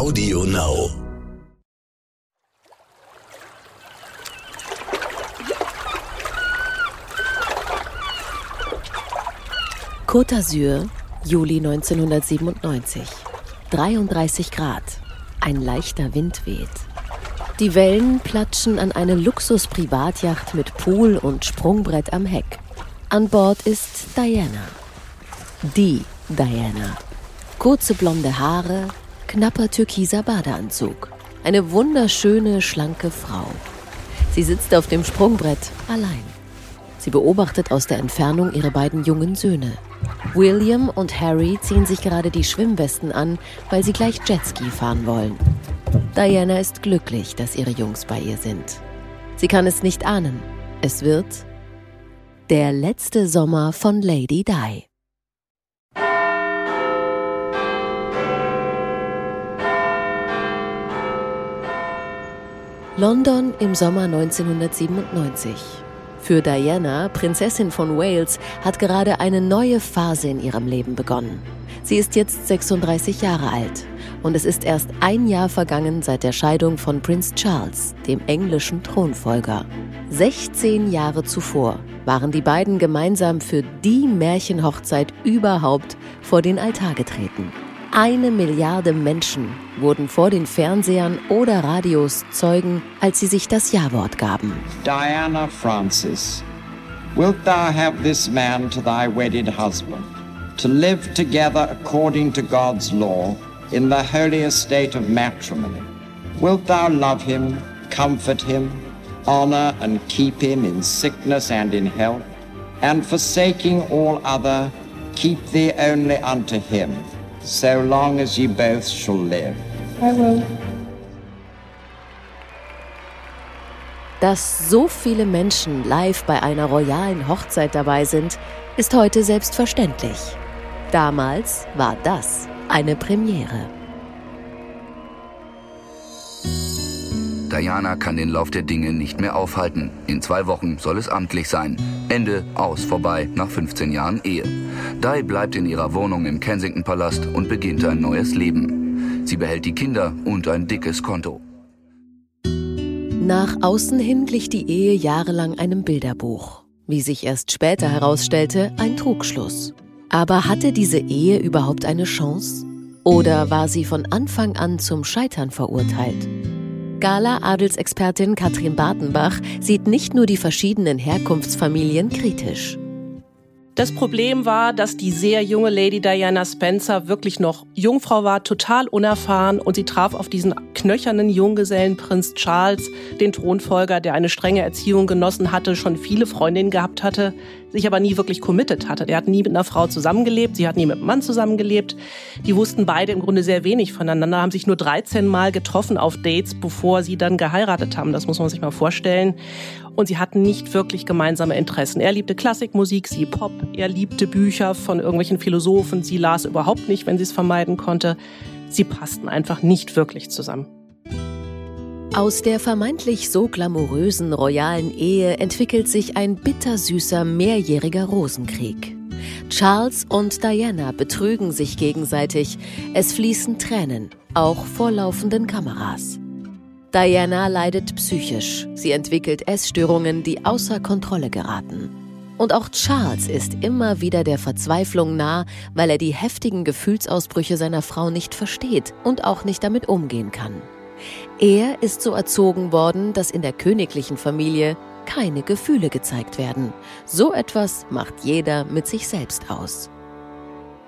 Audio Now. Côte d'Azur, Juli 1997. 33 Grad. Ein leichter Wind weht. Die Wellen platschen an eine Luxus-Privatjacht mit Pool und Sprungbrett am Heck. An Bord ist Diana. Die Diana. Kurze blonde Haare, knapper türkiser Badeanzug. Eine wunderschöne, schlanke Frau. Sie sitzt auf dem Sprungbrett allein. Sie beobachtet aus der Entfernung ihre beiden jungen Söhne. William und Harry ziehen sich gerade die Schwimmwesten an, weil sie gleich Jetski fahren wollen. Diana ist glücklich, dass ihre Jungs bei ihr sind. Sie kann es nicht ahnen. Es wird der letzte Sommer von Lady Di. London im Sommer 1997. Für Diana, Prinzessin von Wales, hat gerade eine neue Phase in ihrem Leben begonnen. Sie ist jetzt 36 Jahre alt und es ist erst ein Jahr vergangen seit der Scheidung von Prinz Charles, dem englischen Thronfolger. 16 Jahre zuvor waren die beiden gemeinsam für die Märchenhochzeit überhaupt vor den Altar getreten. Eine Milliarde Menschen wurden vor den Fernsehern oder Radios Zeugen, als sie sich das Ja-Wort gaben. Diana Francis, wilt thou have this man to thy wedded husband, to live together according to God's law in the holy estate of matrimony? Wilt thou love him, comfort him, honor and keep him in sickness and in health, and forsaking all other, keep thee only unto him? So long as ye both shall live. I will. Dass so viele Menschen live bei einer royalen Hochzeit dabei sind, ist heute selbstverständlich. Damals war das eine Premiere. Diana kann den Lauf der Dinge nicht mehr aufhalten. In zwei Wochen soll es amtlich sein. Ende, aus, vorbei, nach 15 Jahren Ehe. Di bleibt in ihrer Wohnung im Kensington Palast und beginnt ein neues Leben. Sie behält die Kinder und ein dickes Konto. Nach außen hin glich die Ehe jahrelang einem Bilderbuch. Wie sich erst später herausstellte, ein Trugschluss. Aber hatte diese Ehe überhaupt eine Chance? Oder war sie von Anfang an zum Scheitern verurteilt? Gala-Adelsexpertin Katrin Bartenbach sieht nicht nur die verschiedenen Herkunftsfamilien kritisch. Das Problem war, dass die sehr junge Lady Diana Spencer wirklich noch Jungfrau war, total unerfahren und sie traf auf diesen knöchernen Junggesellen Prinz Charles, den Thronfolger, der eine strenge Erziehung genossen hatte, schon viele Freundinnen gehabt hatte, sich aber nie wirklich committed hatte. Der hat nie mit einer Frau zusammengelebt, sie hat nie mit einem Mann zusammengelebt. Die wussten beide im Grunde sehr wenig voneinander, haben sich nur 13 Mal getroffen auf Dates, bevor sie dann geheiratet haben. Das muss man sich mal vorstellen und sie hatten nicht wirklich gemeinsame Interessen. Er liebte Klassikmusik, sie Pop, er liebte Bücher von irgendwelchen Philosophen, sie las überhaupt nicht, wenn sie es vermeiden konnte. Sie passten einfach nicht wirklich zusammen. Aus der vermeintlich so glamourösen royalen Ehe entwickelt sich ein bittersüßer mehrjähriger Rosenkrieg. Charles und Diana betrügen sich gegenseitig. Es fließen Tränen, auch vor laufenden Kameras. Diana leidet psychisch. Sie entwickelt Essstörungen, die außer Kontrolle geraten. Und auch Charles ist immer wieder der Verzweiflung nah, weil er die heftigen Gefühlsausbrüche seiner Frau nicht versteht und auch nicht damit umgehen kann. Er ist so erzogen worden, dass in der königlichen Familie keine Gefühle gezeigt werden. So etwas macht jeder mit sich selbst aus.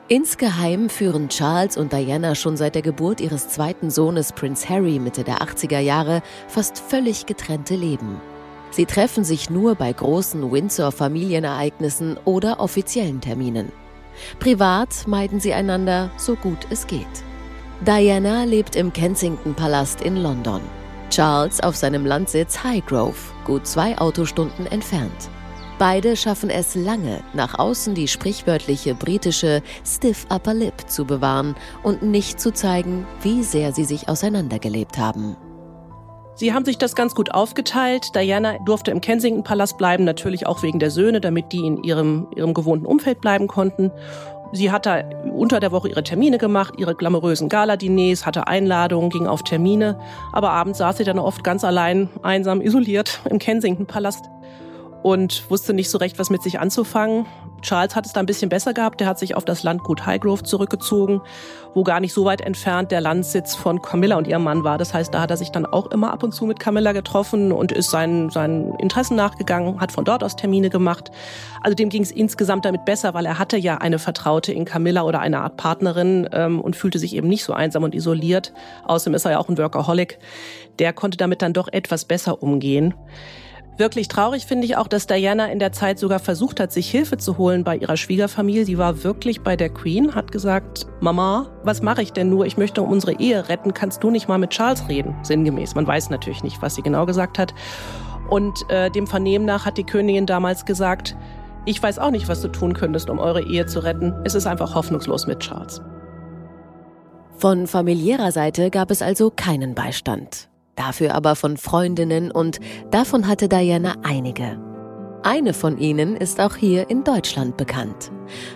Insgeheim führen Charles und Diana schon seit der Geburt ihres zweiten Sohnes Prince Harry Mitte der 80er Jahre fast völlig getrennte Leben. Sie treffen sich nur bei großen Windsor-Familienereignissen oder offiziellen Terminen. Privat meiden sie einander so gut es geht. Diana lebt im Kensington-Palast in London. Charles auf seinem Landsitz Highgrove, gut zwei Autostunden entfernt. Beide schaffen es lange, nach außen die sprichwörtliche britische Stiff Upper Lip zu bewahren und nicht zu zeigen, wie sehr sie sich auseinandergelebt haben. Sie haben sich das ganz gut aufgeteilt. Diana durfte im Kensington Palast bleiben, natürlich auch wegen der Söhne, damit die in ihrem, ihrem gewohnten Umfeld bleiben konnten. Sie hat da unter der Woche ihre Termine gemacht, ihre glamourösen Galadiners, hatte Einladungen, ging auf Termine. Aber abends saß sie dann oft ganz allein, einsam, isoliert im Kensington-Palast und wusste nicht so recht, was mit sich anzufangen. Charles hat es da ein bisschen besser gehabt. Der hat sich auf das Landgut Highgrove zurückgezogen, wo gar nicht so weit entfernt der Landsitz von Camilla und ihrem Mann war. Das heißt, da hat er sich dann auch immer ab und zu mit Camilla getroffen und ist seinen, seinen Interessen nachgegangen, hat von dort aus Termine gemacht. Also dem ging es insgesamt damit besser, weil er hatte ja eine Vertraute in Camilla oder eine Art Partnerin ähm, und fühlte sich eben nicht so einsam und isoliert. Außerdem ist er ja auch ein Workaholic. Der konnte damit dann doch etwas besser umgehen. Wirklich traurig finde ich auch, dass Diana in der Zeit sogar versucht hat, sich Hilfe zu holen bei ihrer Schwiegerfamilie. Sie war wirklich bei der Queen, hat gesagt, Mama, was mache ich denn nur? Ich möchte unsere Ehe retten. Kannst du nicht mal mit Charles reden? Sinngemäß. Man weiß natürlich nicht, was sie genau gesagt hat. Und äh, dem Vernehmen nach hat die Königin damals gesagt, ich weiß auch nicht, was du tun könntest, um eure Ehe zu retten. Es ist einfach hoffnungslos mit Charles. Von familiärer Seite gab es also keinen Beistand. Dafür aber von Freundinnen und davon hatte Diana einige. Eine von ihnen ist auch hier in Deutschland bekannt.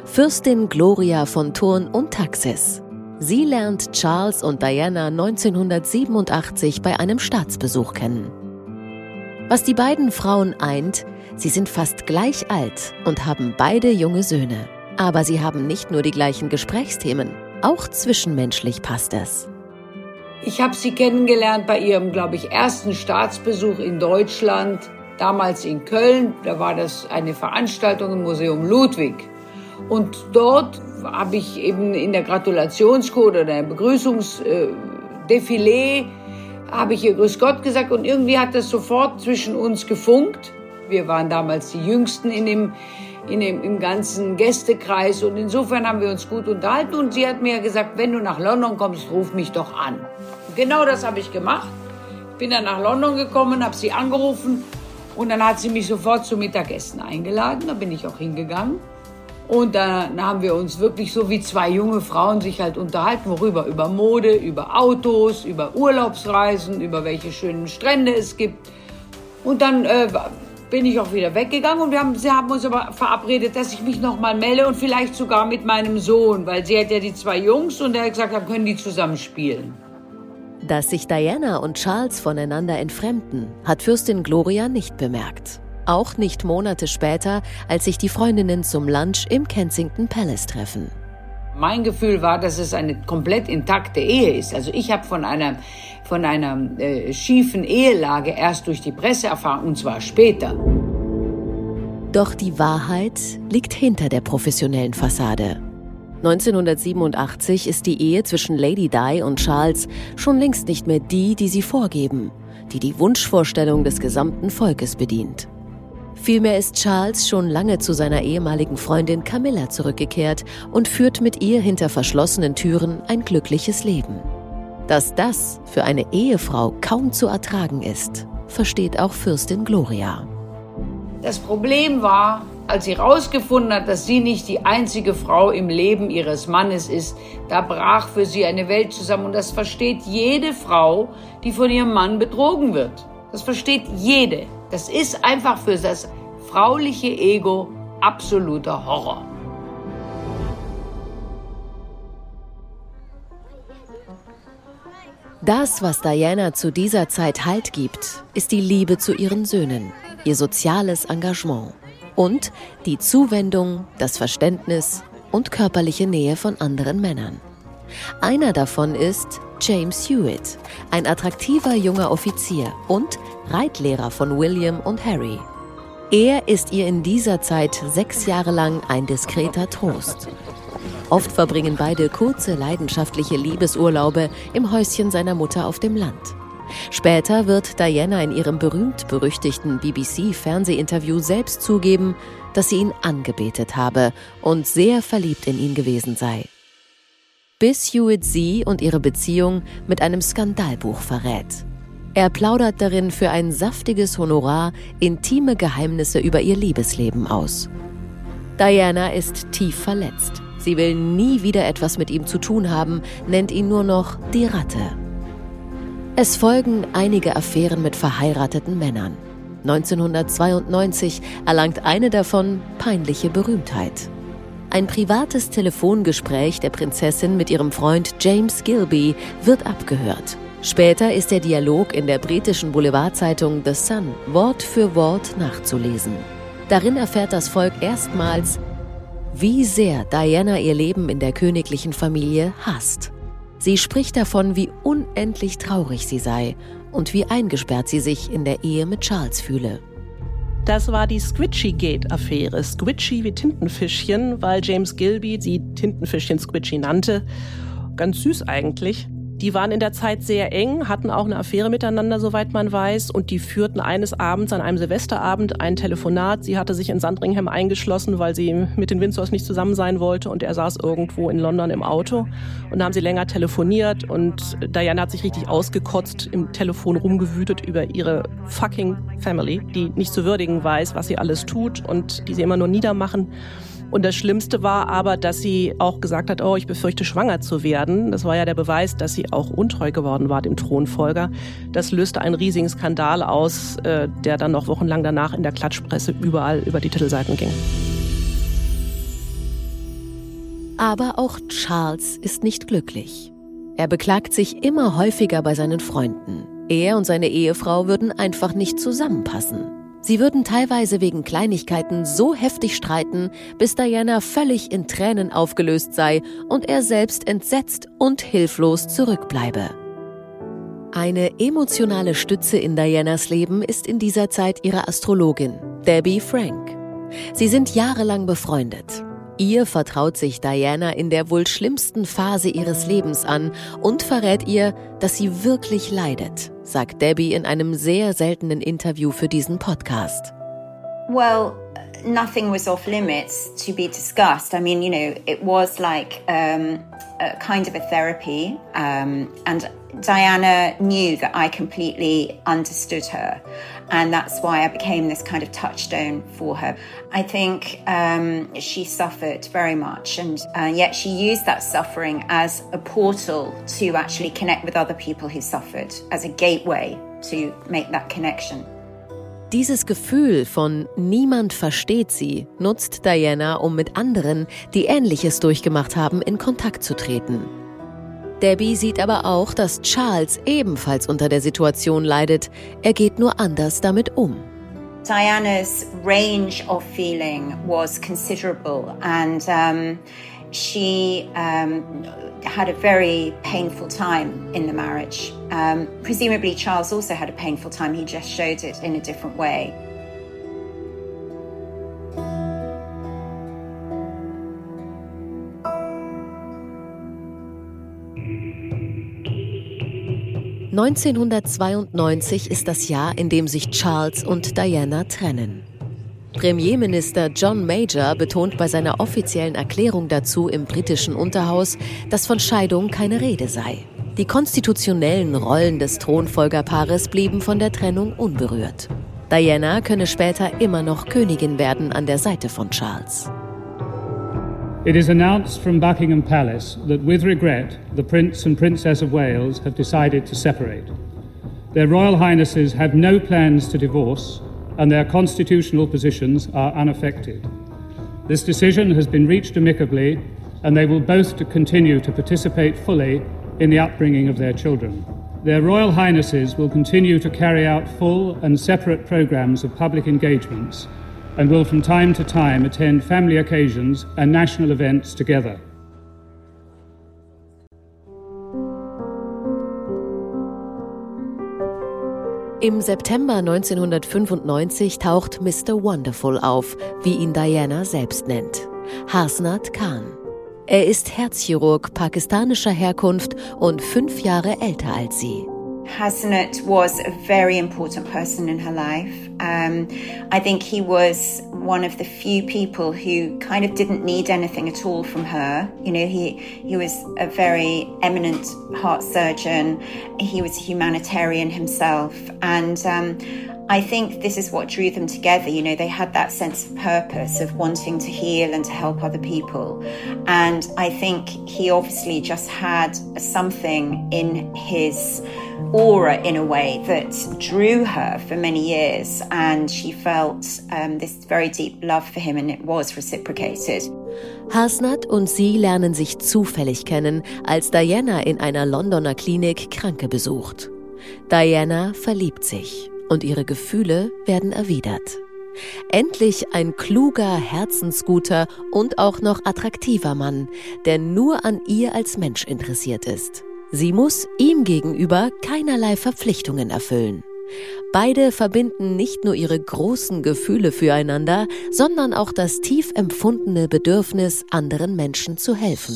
Fürstin Gloria von Thurn und Taxis. Sie lernt Charles und Diana 1987 bei einem Staatsbesuch kennen. Was die beiden Frauen eint, sie sind fast gleich alt und haben beide junge Söhne. Aber sie haben nicht nur die gleichen Gesprächsthemen, auch zwischenmenschlich passt es. Ich habe sie kennengelernt bei ihrem, glaube ich, ersten Staatsbesuch in Deutschland, damals in Köln. Da war das eine Veranstaltung im Museum Ludwig. Und dort habe ich eben in der Gratulationscode oder der Begrüßungsdefilé habe ich ihr Grüß Gott gesagt und irgendwie hat das sofort zwischen uns gefunkt. Wir waren damals die Jüngsten in dem, in dem, im ganzen Gästekreis und insofern haben wir uns gut unterhalten und sie hat mir gesagt, wenn du nach London kommst, ruf mich doch an. Genau das habe ich gemacht. Bin dann nach London gekommen, habe sie angerufen und dann hat sie mich sofort zum Mittagessen eingeladen. Da bin ich auch hingegangen. Und dann haben wir uns wirklich so wie zwei junge Frauen sich halt unterhalten, worüber? Über Mode, über Autos, über Urlaubsreisen, über welche schönen Strände es gibt. Und dann äh, bin ich auch wieder weggegangen und wir haben, sie haben uns aber verabredet, dass ich mich nochmal melde und vielleicht sogar mit meinem Sohn, weil sie hat ja die zwei Jungs und er hat gesagt, dann können die zusammen spielen. Dass sich Diana und Charles voneinander entfremden, hat Fürstin Gloria nicht bemerkt. Auch nicht Monate später, als sich die Freundinnen zum Lunch im Kensington Palace treffen. Mein Gefühl war, dass es eine komplett intakte Ehe ist. Also ich habe von einer, von einer äh, schiefen Ehelage erst durch die Presse erfahren, und zwar später. Doch die Wahrheit liegt hinter der professionellen Fassade. 1987 ist die Ehe zwischen Lady Di und Charles schon längst nicht mehr die, die sie vorgeben, die die Wunschvorstellung des gesamten Volkes bedient. Vielmehr ist Charles schon lange zu seiner ehemaligen Freundin Camilla zurückgekehrt und führt mit ihr hinter verschlossenen Türen ein glückliches Leben. Dass das für eine Ehefrau kaum zu ertragen ist, versteht auch Fürstin Gloria. Das Problem war, als sie herausgefunden hat, dass sie nicht die einzige Frau im Leben ihres Mannes ist, da brach für sie eine Welt zusammen. Und das versteht jede Frau, die von ihrem Mann betrogen wird. Das versteht jede. Das ist einfach für das frauliche Ego absoluter Horror. Das, was Diana zu dieser Zeit Halt gibt, ist die Liebe zu ihren Söhnen, ihr soziales Engagement und die Zuwendung, das Verständnis und körperliche Nähe von anderen Männern. Einer davon ist James Hewitt, ein attraktiver junger Offizier und Reitlehrer von William und Harry. Er ist ihr in dieser Zeit sechs Jahre lang ein diskreter Trost. Oft verbringen beide kurze, leidenschaftliche Liebesurlaube im Häuschen seiner Mutter auf dem Land. Später wird Diana in ihrem berühmt-berüchtigten BBC-Fernsehinterview selbst zugeben, dass sie ihn angebetet habe und sehr verliebt in ihn gewesen sei. Bis Hewitt sie und ihre Beziehung mit einem Skandalbuch verrät. Er plaudert darin für ein saftiges Honorar intime Geheimnisse über ihr Liebesleben aus. Diana ist tief verletzt. Sie will nie wieder etwas mit ihm zu tun haben, nennt ihn nur noch die Ratte. Es folgen einige Affären mit verheirateten Männern. 1992 erlangt eine davon peinliche Berühmtheit. Ein privates Telefongespräch der Prinzessin mit ihrem Freund James Gilby wird abgehört. Später ist der Dialog in der britischen Boulevardzeitung The Sun Wort für Wort nachzulesen. Darin erfährt das Volk erstmals, wie sehr Diana ihr Leben in der königlichen Familie hasst. Sie spricht davon, wie unendlich traurig sie sei und wie eingesperrt sie sich in der Ehe mit Charles fühle. Das war die Squidgy-Gate-Affäre. Squidgy wie Tintenfischchen, weil James Gilby sie Tintenfischchen Squidgy nannte. Ganz süß eigentlich. Die waren in der Zeit sehr eng, hatten auch eine Affäre miteinander, soweit man weiß, und die führten eines Abends an einem Silvesterabend ein Telefonat. Sie hatte sich in Sandringham eingeschlossen, weil sie mit den Windsors nicht zusammen sein wollte und er saß irgendwo in London im Auto. Und da haben sie länger telefoniert und Diana hat sich richtig ausgekotzt, im Telefon rumgewütet über ihre fucking Family, die nicht zu würdigen weiß, was sie alles tut und die sie immer nur niedermachen. Und das Schlimmste war aber, dass sie auch gesagt hat, oh, ich befürchte schwanger zu werden. Das war ja der Beweis, dass sie auch untreu geworden war dem Thronfolger. Das löste einen riesigen Skandal aus, äh, der dann noch wochenlang danach in der Klatschpresse überall über die Titelseiten ging. Aber auch Charles ist nicht glücklich. Er beklagt sich immer häufiger bei seinen Freunden. Er und seine Ehefrau würden einfach nicht zusammenpassen. Sie würden teilweise wegen Kleinigkeiten so heftig streiten, bis Diana völlig in Tränen aufgelöst sei und er selbst entsetzt und hilflos zurückbleibe. Eine emotionale Stütze in Dianas Leben ist in dieser Zeit ihre Astrologin, Debbie Frank. Sie sind jahrelang befreundet. Ihr vertraut sich Diana in der wohl schlimmsten Phase ihres Lebens an und verrät ihr, dass sie wirklich leidet, sagt Debbie in einem sehr seltenen Interview für diesen Podcast. Well, nothing was off limits to be discussed. I mean, you know, it was like um, a kind of a therapy, um, and Diana knew that I completely understood her. And that's why I became this kind of touchstone for her. I think um, she suffered very much, and uh, yet she used that suffering as a portal to actually connect with other people who suffered, as a gateway to make that connection. Dieses Gefühl von niemand versteht sie nutzt Diana, um mit anderen, die Ähnliches durchgemacht haben, in Kontakt zu treten. Debbie sieht aber auch, dass Charles ebenfalls unter der Situation leidet. Er geht nur anders damit um. Diana's range of feeling was considerable and um, she um, had a very painful time in the marriage. Um, presumably, Charles also had a painful time, he just showed it in a different way. 1992 ist das Jahr, in dem sich Charles und Diana trennen. Premierminister John Major betont bei seiner offiziellen Erklärung dazu im britischen Unterhaus, dass von Scheidung keine Rede sei. Die konstitutionellen Rollen des Thronfolgerpaares blieben von der Trennung unberührt. Diana könne später immer noch Königin werden an der Seite von Charles. It is announced from Buckingham Palace that, with regret, the Prince and Princess of Wales have decided to separate. Their Royal Highnesses have no plans to divorce, and their constitutional positions are unaffected. This decision has been reached amicably, and they will both to continue to participate fully in the upbringing of their children. Their Royal Highnesses will continue to carry out full and separate programs of public engagements and will from time to time attend family occasions and national events together. Im September 1995 taucht Mr. Wonderful auf, wie ihn Diana selbst nennt. Hasnat Khan. Er ist Herzchirurg pakistanischer Herkunft und fünf Jahre älter als sie. Hassanat was a very important person in her life. Um, I think he was one of the few people who kind of didn't need anything at all from her. You know, he he was a very eminent heart surgeon. He was a humanitarian himself, and um, I think this is what drew them together. You know, they had that sense of purpose of wanting to heal and to help other people. And I think he obviously just had something in his aura in a way that drew her for many years. And she felt um, this very deep love for him, and it was reciprocated. Hasnat und sie lernen sich zufällig kennen, als Diana in einer Londoner Klinik Kranke besucht. Diana verliebt sich und ihre Gefühle werden erwidert. Endlich ein kluger, herzensguter und auch noch attraktiver Mann, der nur an ihr als Mensch interessiert ist. Sie muss ihm gegenüber keinerlei Verpflichtungen erfüllen. Beide verbinden nicht nur ihre großen Gefühle füreinander, sondern auch das tief empfundene Bedürfnis, anderen Menschen zu helfen.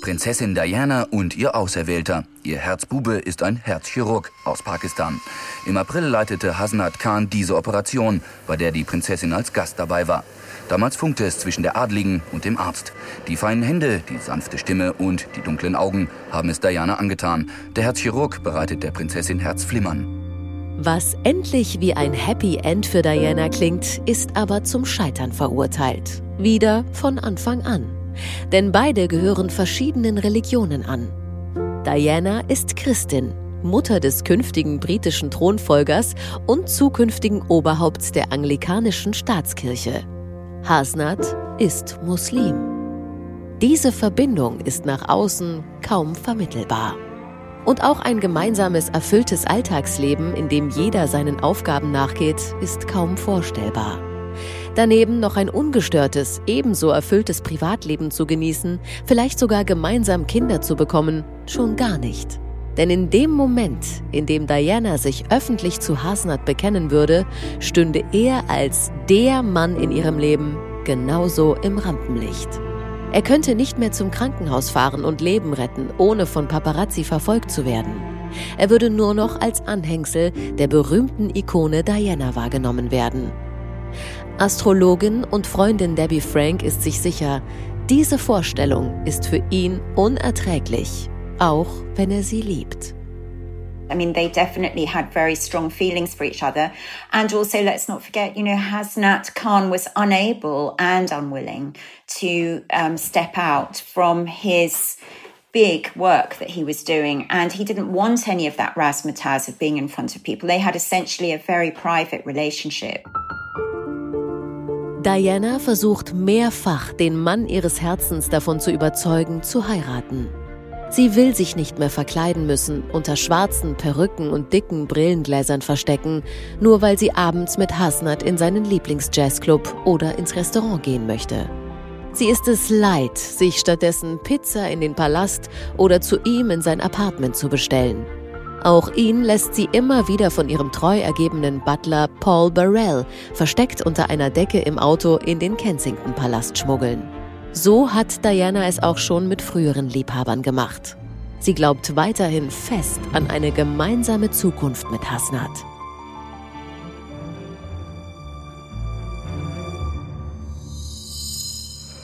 Prinzessin Diana und ihr Auserwählter. Ihr Herzbube ist ein Herzchirurg aus Pakistan. Im April leitete Hasnat Khan diese Operation, bei der die Prinzessin als Gast dabei war. Damals funkte es zwischen der Adligen und dem Arzt. Die feinen Hände, die sanfte Stimme und die dunklen Augen haben es Diana angetan. Der Herzchirurg bereitet der Prinzessin Herzflimmern. Was endlich wie ein Happy End für Diana klingt, ist aber zum Scheitern verurteilt. Wieder von Anfang an. Denn beide gehören verschiedenen Religionen an. Diana ist Christin, Mutter des künftigen britischen Thronfolgers und zukünftigen Oberhaupts der anglikanischen Staatskirche. Hasnat ist Muslim. Diese Verbindung ist nach außen kaum vermittelbar. Und auch ein gemeinsames, erfülltes Alltagsleben, in dem jeder seinen Aufgaben nachgeht, ist kaum vorstellbar. Daneben noch ein ungestörtes, ebenso erfülltes Privatleben zu genießen, vielleicht sogar gemeinsam Kinder zu bekommen, schon gar nicht. Denn in dem Moment, in dem Diana sich öffentlich zu Hasnat bekennen würde, stünde er als der Mann in ihrem Leben genauso im Rampenlicht. Er könnte nicht mehr zum Krankenhaus fahren und Leben retten, ohne von Paparazzi verfolgt zu werden. Er würde nur noch als Anhängsel der berühmten Ikone Diana wahrgenommen werden. Astrologin und Freundin Debbie Frank ist sich sicher, diese Vorstellung ist für ihn unerträglich, auch wenn er sie liebt. I mean, they definitely had very strong feelings for each other. And also, let's not forget, you know, Hasnat Khan was unable and unwilling to um, step out from his big work that he was doing. And he didn't want any of that razzmatazz of being in front of people. They had essentially a very private relationship. Diana versucht mehrfach, den Mann ihres Herzens davon zu überzeugen, zu heiraten. Sie will sich nicht mehr verkleiden müssen, unter schwarzen Perücken und dicken Brillengläsern verstecken, nur weil sie abends mit Hasnat in seinen Lieblingsjazzclub oder ins Restaurant gehen möchte. Sie ist es leid, sich stattdessen Pizza in den Palast oder zu ihm in sein Apartment zu bestellen. Auch ihn lässt sie immer wieder von ihrem treu ergebenen Butler Paul Burrell versteckt unter einer Decke im Auto in den Kensington-Palast schmuggeln. So hat Diana es auch schon mit früheren Liebhabern gemacht. Sie glaubt weiterhin fest an eine gemeinsame Zukunft mit Hasnat.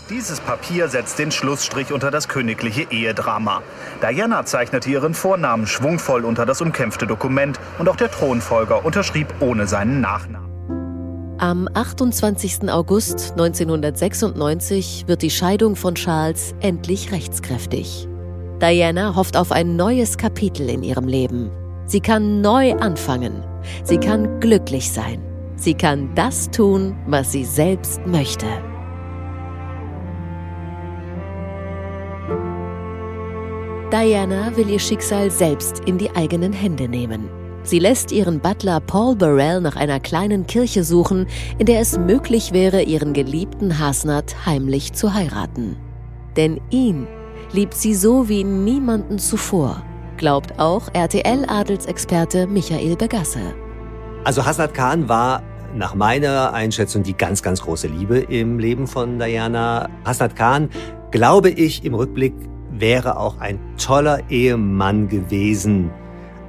Dieses Papier setzt den Schlussstrich unter das königliche Ehedrama. Diana zeichnete ihren Vornamen schwungvoll unter das umkämpfte Dokument und auch der Thronfolger unterschrieb ohne seinen Nachnamen. Am 28. August 1996 wird die Scheidung von Charles endlich rechtskräftig. Diana hofft auf ein neues Kapitel in ihrem Leben. Sie kann neu anfangen. Sie kann glücklich sein. Sie kann das tun, was sie selbst möchte. Diana will ihr Schicksal selbst in die eigenen Hände nehmen. Sie lässt ihren Butler Paul Burrell nach einer kleinen Kirche suchen, in der es möglich wäre, ihren geliebten Hasnat heimlich zu heiraten. Denn ihn liebt sie so wie niemanden zuvor, glaubt auch RTL-Adelsexperte Michael Begasse. Also Hasnat Khan war nach meiner Einschätzung die ganz, ganz große Liebe im Leben von Diana. Hasnat Khan, glaube ich, im Rückblick wäre auch ein toller Ehemann gewesen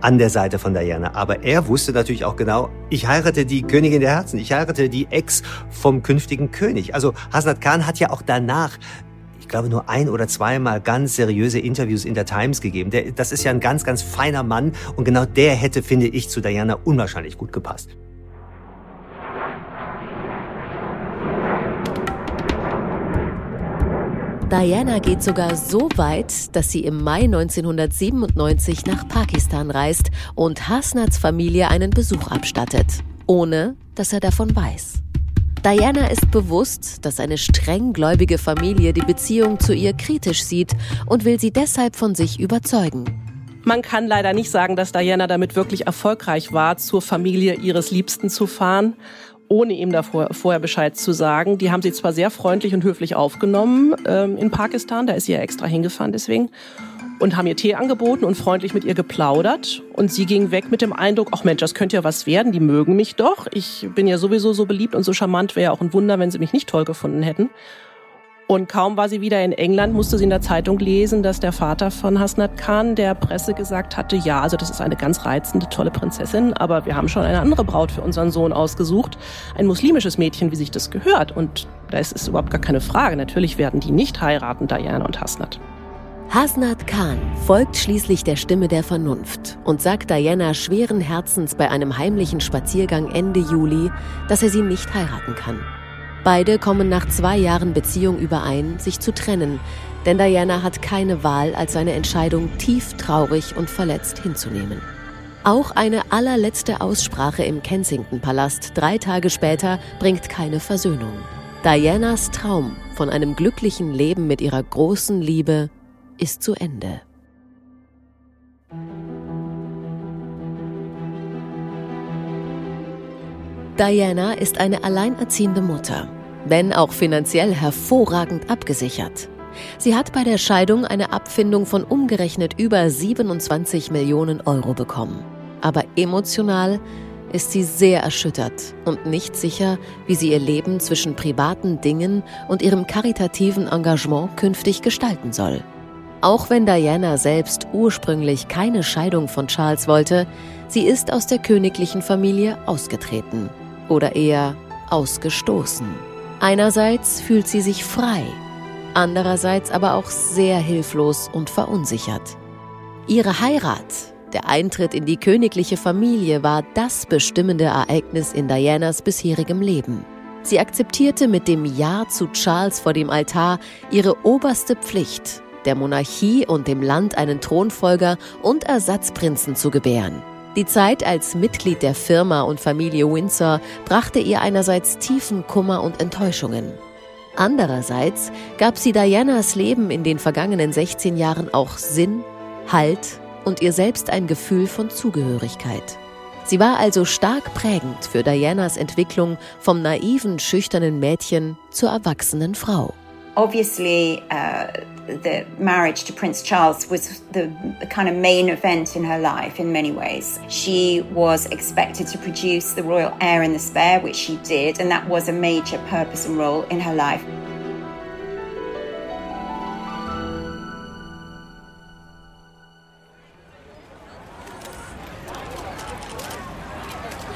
an der Seite von Diana. Aber er wusste natürlich auch genau, ich heirate die Königin der Herzen, ich heirate die Ex vom künftigen König. Also Hasnat Khan hat ja auch danach ich glaube, nur ein oder zweimal ganz seriöse Interviews in der Times gegeben. Der, das ist ja ein ganz, ganz feiner Mann und genau der hätte, finde ich, zu Diana unwahrscheinlich gut gepasst. Diana geht sogar so weit, dass sie im Mai 1997 nach Pakistan reist und Hasnats Familie einen Besuch abstattet, ohne dass er davon weiß. Diana ist bewusst, dass eine strenggläubige Familie die Beziehung zu ihr kritisch sieht und will sie deshalb von sich überzeugen. Man kann leider nicht sagen, dass Diana damit wirklich erfolgreich war, zur Familie ihres Liebsten zu fahren, ohne ihm davor vorher Bescheid zu sagen. Die haben sie zwar sehr freundlich und höflich aufgenommen ähm, in Pakistan, da ist sie ja extra hingefahren deswegen und haben ihr Tee angeboten und freundlich mit ihr geplaudert. Und sie ging weg mit dem Eindruck, ach Mensch, das könnte ja was werden, die mögen mich doch. Ich bin ja sowieso so beliebt und so charmant, wäre ja auch ein Wunder, wenn sie mich nicht toll gefunden hätten. Und kaum war sie wieder in England, musste sie in der Zeitung lesen, dass der Vater von Hasnat Khan der Presse gesagt hatte, ja, also das ist eine ganz reizende, tolle Prinzessin, aber wir haben schon eine andere Braut für unseren Sohn ausgesucht. Ein muslimisches Mädchen, wie sich das gehört. Und da ist es überhaupt gar keine Frage. Natürlich werden die nicht heiraten, Diana und Hasnat. Hasnat Khan folgt schließlich der Stimme der Vernunft und sagt Diana schweren Herzens bei einem heimlichen Spaziergang Ende Juli, dass er sie nicht heiraten kann. Beide kommen nach zwei Jahren Beziehung überein, sich zu trennen, denn Diana hat keine Wahl, als seine Entscheidung tief traurig und verletzt hinzunehmen. Auch eine allerletzte Aussprache im Kensington-Palast drei Tage später bringt keine Versöhnung. Dianas Traum von einem glücklichen Leben mit ihrer großen Liebe ist zu Ende. Diana ist eine alleinerziehende Mutter, wenn auch finanziell hervorragend abgesichert. Sie hat bei der Scheidung eine Abfindung von umgerechnet über 27 Millionen Euro bekommen. Aber emotional ist sie sehr erschüttert und nicht sicher, wie sie ihr Leben zwischen privaten Dingen und ihrem karitativen Engagement künftig gestalten soll. Auch wenn Diana selbst ursprünglich keine Scheidung von Charles wollte, sie ist aus der königlichen Familie ausgetreten oder eher ausgestoßen. Einerseits fühlt sie sich frei, andererseits aber auch sehr hilflos und verunsichert. Ihre Heirat, der Eintritt in die königliche Familie war das bestimmende Ereignis in Dianas bisherigem Leben. Sie akzeptierte mit dem Ja zu Charles vor dem Altar ihre oberste Pflicht der Monarchie und dem Land einen Thronfolger und Ersatzprinzen zu gebären. Die Zeit als Mitglied der Firma und Familie Windsor brachte ihr einerseits tiefen Kummer und Enttäuschungen. Andererseits gab sie Dianas Leben in den vergangenen 16 Jahren auch Sinn, Halt und ihr selbst ein Gefühl von Zugehörigkeit. Sie war also stark prägend für Dianas Entwicklung vom naiven, schüchternen Mädchen zur erwachsenen Frau. Obviously, uh, the marriage to Prince Charles was the, kind of main event in her life in many ways. She was expected to produce the royal heir in the spare, which she did, and that was a major purpose and role in her life.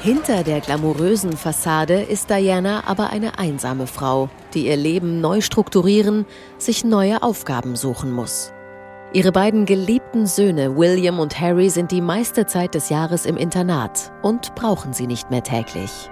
Hinter der glamourösen Fassade ist Diana aber eine einsame Frau, die ihr Leben neu strukturieren, sich neue Aufgaben suchen muss. Ihre beiden geliebten Söhne William und Harry sind die meiste Zeit des Jahres im Internat und brauchen sie nicht mehr täglich.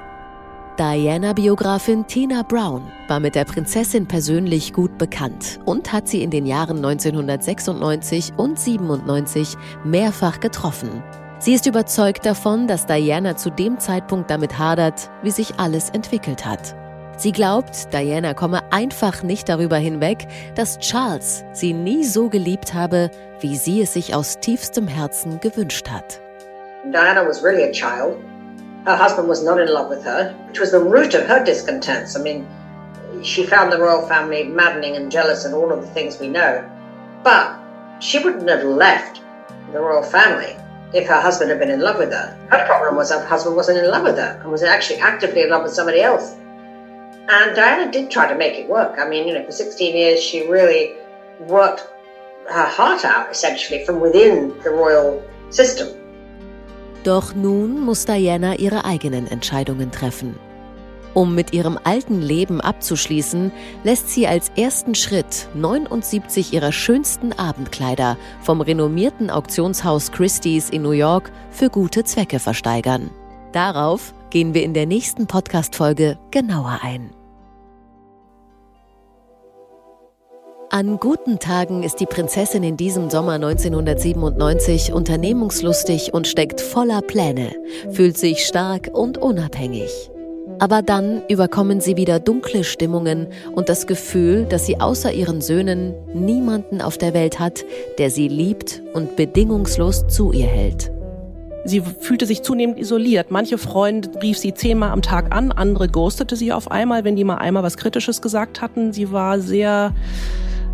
Diana-Biografin Tina Brown war mit der Prinzessin persönlich gut bekannt und hat sie in den Jahren 1996 und 97 mehrfach getroffen. Sie ist überzeugt davon, dass Diana zu dem Zeitpunkt damit hadert, wie sich alles entwickelt hat. Sie glaubt, Diana komme einfach nicht darüber hinweg, dass Charles sie nie so geliebt habe, wie sie es sich aus tiefstem Herzen gewünscht hat. Diana was really a child. Her husband was not in love with her, which was the root of her discontents. I mean, she found the royal family maddening and jealous and all of the things we know. But she wouldn't have left the royal family if her husband had been in love with her. Her problem was her husband wasn't in love with her and was actually actively in love with somebody else. And Diana did try to make it work. I mean, you know, for 16 years, she really worked her heart out, essentially, from within the royal system. Doch nun muss Diana ihre eigenen Entscheidungen treffen. Um mit ihrem alten Leben abzuschließen, lässt sie als ersten Schritt 79 ihrer schönsten Abendkleider vom renommierten Auktionshaus Christie's in New York für gute Zwecke versteigern. Darauf gehen wir in der nächsten Podcast-Folge genauer ein. An guten Tagen ist die Prinzessin in diesem Sommer 1997 unternehmungslustig und steckt voller Pläne, fühlt sich stark und unabhängig. Aber dann überkommen sie wieder dunkle Stimmungen und das Gefühl, dass sie außer ihren Söhnen niemanden auf der Welt hat, der sie liebt und bedingungslos zu ihr hält. Sie fühlte sich zunehmend isoliert. Manche Freunde rief sie zehnmal am Tag an, andere ghostete sie auf einmal, wenn die mal einmal was Kritisches gesagt hatten. Sie war sehr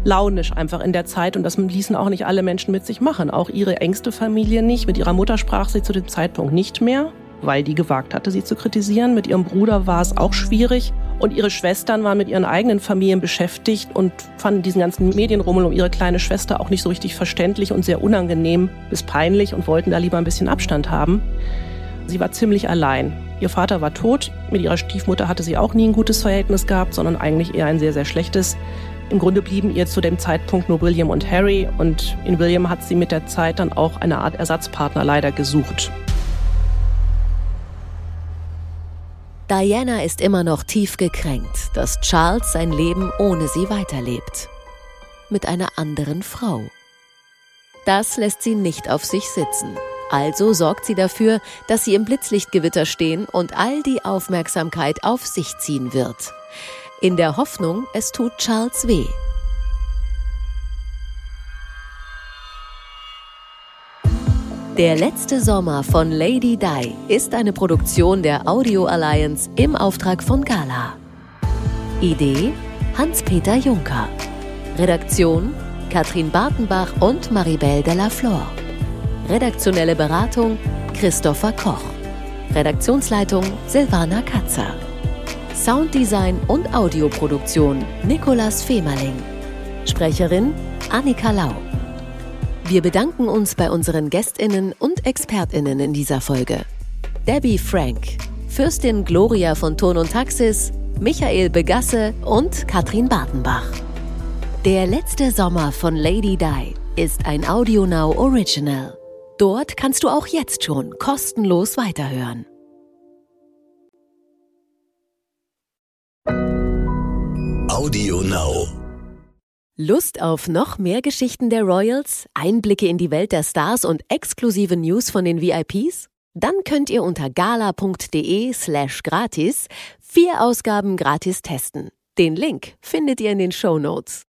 launisch einfach in der Zeit und das ließen auch nicht alle Menschen mit sich machen. Auch ihre engste Familie nicht. Mit ihrer Mutter sprach sie zu dem Zeitpunkt nicht mehr weil die gewagt hatte, sie zu kritisieren. Mit ihrem Bruder war es auch schwierig. Und ihre Schwestern waren mit ihren eigenen Familien beschäftigt und fanden diesen ganzen Medienrummel um ihre kleine Schwester auch nicht so richtig verständlich und sehr unangenehm bis peinlich und wollten da lieber ein bisschen Abstand haben. Sie war ziemlich allein. Ihr Vater war tot. Mit ihrer Stiefmutter hatte sie auch nie ein gutes Verhältnis gehabt, sondern eigentlich eher ein sehr, sehr schlechtes. Im Grunde blieben ihr zu dem Zeitpunkt nur William und Harry und in William hat sie mit der Zeit dann auch eine Art Ersatzpartner leider gesucht. Diana ist immer noch tief gekränkt, dass Charles sein Leben ohne sie weiterlebt. Mit einer anderen Frau. Das lässt sie nicht auf sich sitzen. Also sorgt sie dafür, dass sie im Blitzlichtgewitter stehen und all die Aufmerksamkeit auf sich ziehen wird. In der Hoffnung, es tut Charles weh. Der letzte Sommer von Lady Di ist eine Produktion der Audio Alliance im Auftrag von Gala. Idee Hans-Peter Juncker. Redaktion Katrin Bartenbach und Maribel de la Flor. Redaktionelle Beratung Christopher Koch. Redaktionsleitung Silvana Katzer. Sounddesign und Audioproduktion Nicolas Femerling. Sprecherin Annika Lau. Wir bedanken uns bei unseren Gästinnen und Expertinnen in dieser Folge. Debbie Frank, Fürstin Gloria von Ton und Taxis, Michael Begasse und Katrin Bartenbach. Der letzte Sommer von Lady Di ist ein AudioNow Original. Dort kannst du auch jetzt schon kostenlos weiterhören. AudioNow Lust auf noch mehr Geschichten der Royals, Einblicke in die Welt der Stars und exklusive News von den VIPs? Dann könnt ihr unter gala.de slash gratis vier Ausgaben gratis testen. Den Link findet ihr in den Show Notes.